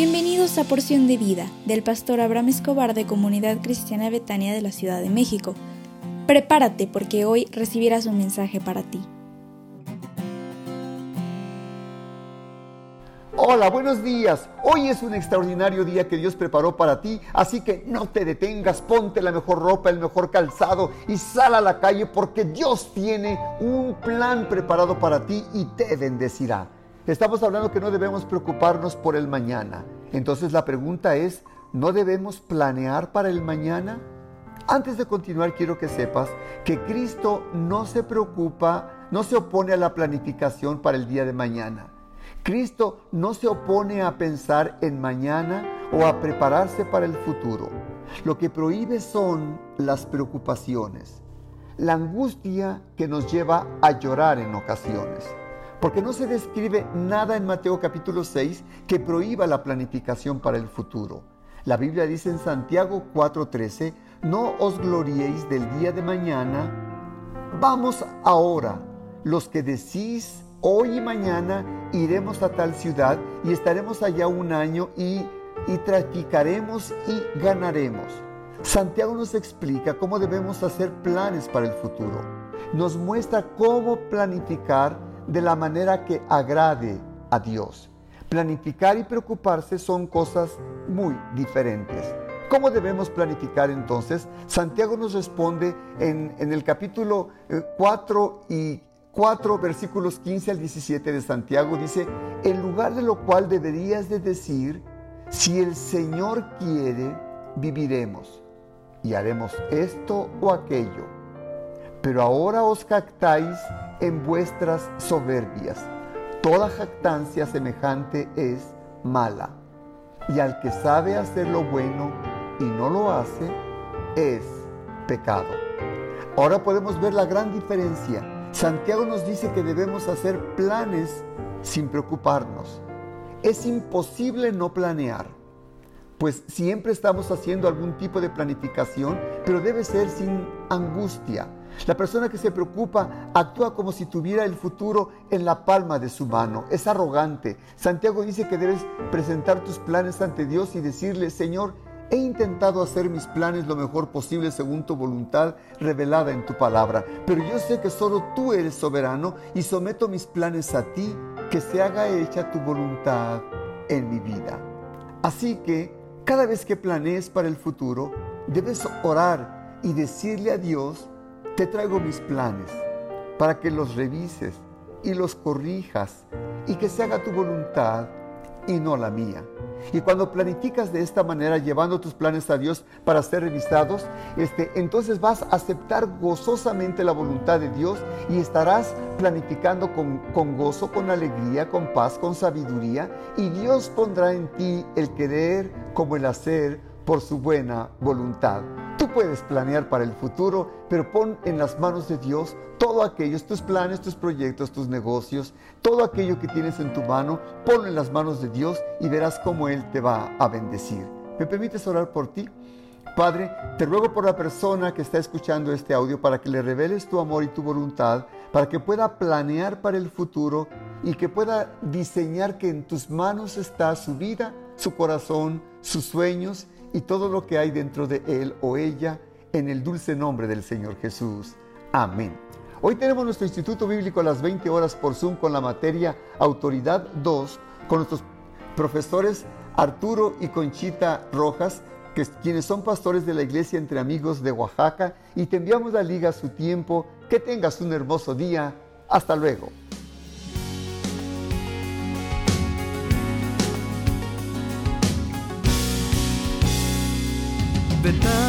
Bienvenidos a Porción de Vida del pastor Abraham Escobar de Comunidad Cristiana Betania de la Ciudad de México. Prepárate porque hoy recibirás un mensaje para ti. Hola, buenos días. Hoy es un extraordinario día que Dios preparó para ti, así que no te detengas, ponte la mejor ropa, el mejor calzado y sal a la calle porque Dios tiene un plan preparado para ti y te bendecirá. Estamos hablando que no debemos preocuparnos por el mañana. Entonces la pregunta es, ¿no debemos planear para el mañana? Antes de continuar, quiero que sepas que Cristo no se preocupa, no se opone a la planificación para el día de mañana. Cristo no se opone a pensar en mañana o a prepararse para el futuro. Lo que prohíbe son las preocupaciones, la angustia que nos lleva a llorar en ocasiones. Porque no se describe nada en Mateo capítulo 6 que prohíba la planificación para el futuro. La Biblia dice en Santiago 4:13, no os gloriéis del día de mañana, vamos ahora, los que decís hoy y mañana iremos a tal ciudad y estaremos allá un año y, y traficaremos y ganaremos. Santiago nos explica cómo debemos hacer planes para el futuro. Nos muestra cómo planificar de la manera que agrade a Dios. Planificar y preocuparse son cosas muy diferentes. ¿Cómo debemos planificar entonces? Santiago nos responde en, en el capítulo 4 eh, y 4 versículos 15 al 17 de Santiago dice, en lugar de lo cual deberías de decir, si el Señor quiere, viviremos y haremos esto o aquello. Pero ahora os jactáis en vuestras soberbias. Toda jactancia semejante es mala. Y al que sabe hacer lo bueno y no lo hace, es pecado. Ahora podemos ver la gran diferencia. Santiago nos dice que debemos hacer planes sin preocuparnos. Es imposible no planear, pues siempre estamos haciendo algún tipo de planificación, pero debe ser sin angustia, la persona que se preocupa actúa como si tuviera el futuro en la palma de su mano. Es arrogante. Santiago dice que debes presentar tus planes ante Dios y decirle, Señor, he intentado hacer mis planes lo mejor posible según tu voluntad revelada en tu palabra, pero yo sé que solo tú eres soberano y someto mis planes a ti, que se haga hecha tu voluntad en mi vida. Así que cada vez que planees para el futuro, debes orar y decirle a Dios, te traigo mis planes para que los revises y los corrijas y que se haga tu voluntad y no la mía. Y cuando planificas de esta manera, llevando tus planes a Dios para ser revisados, este, entonces vas a aceptar gozosamente la voluntad de Dios y estarás planificando con, con gozo, con alegría, con paz, con sabiduría. Y Dios pondrá en ti el querer como el hacer por su buena voluntad. Puedes planear para el futuro, pero pon en las manos de Dios todo aquello, tus planes, tus proyectos, tus negocios, todo aquello que tienes en tu mano, ponlo en las manos de Dios y verás cómo Él te va a bendecir. ¿Me permites orar por ti? Padre, te ruego por la persona que está escuchando este audio para que le reveles tu amor y tu voluntad, para que pueda planear para el futuro y que pueda diseñar que en tus manos está su vida, su corazón, sus sueños y todo lo que hay dentro de él o ella en el dulce nombre del Señor Jesús. Amén. Hoy tenemos nuestro Instituto Bíblico a las 20 horas por Zoom con la materia Autoridad 2 con nuestros profesores Arturo y Conchita Rojas, quienes son pastores de la Iglesia Entre Amigos de Oaxaca, y te enviamos la liga a su tiempo. Que tengas un hermoso día. Hasta luego. Betania